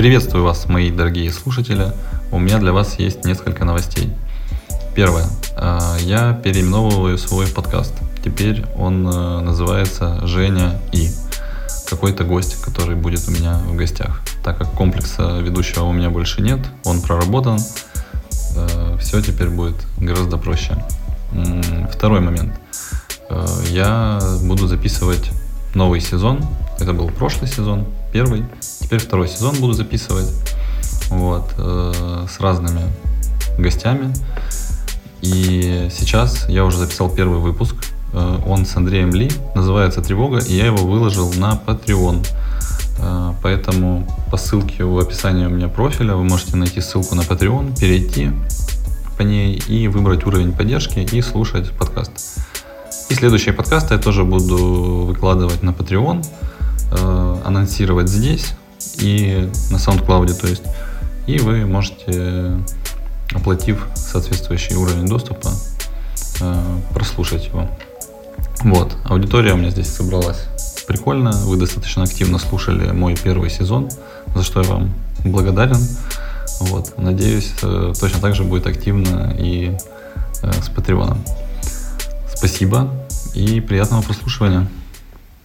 Приветствую вас, мои дорогие слушатели. У меня для вас есть несколько новостей. Первое. Э, я переименовываю свой подкаст. Теперь он э, называется «Женя и» какой-то гость, который будет у меня в гостях. Так как комплекса ведущего у меня больше нет, он проработан, э, все теперь будет гораздо проще. Второй момент. Я буду записывать новый сезон. Это был прошлый сезон, первый. Теперь второй сезон буду записывать. Вот, с разными гостями. И сейчас я уже записал первый выпуск. Э, он с Андреем Ли, называется «Тревога», и я его выложил на Patreon. Э, поэтому по ссылке в описании у меня профиля вы можете найти ссылку на Patreon, перейти по ней и выбрать уровень поддержки и слушать подкаст. И следующие подкасты я тоже буду выкладывать на Patreon, э, анонсировать здесь и на SoundCloud, то есть. И вы можете оплатив соответствующий уровень доступа, э, прослушать его. Вот, аудитория у меня здесь собралась прикольно. Вы достаточно активно слушали мой первый сезон, за что я вам благодарен. Вот, надеюсь, э, точно так же будет активно и э, с Патреоном. Спасибо и приятного прослушивания.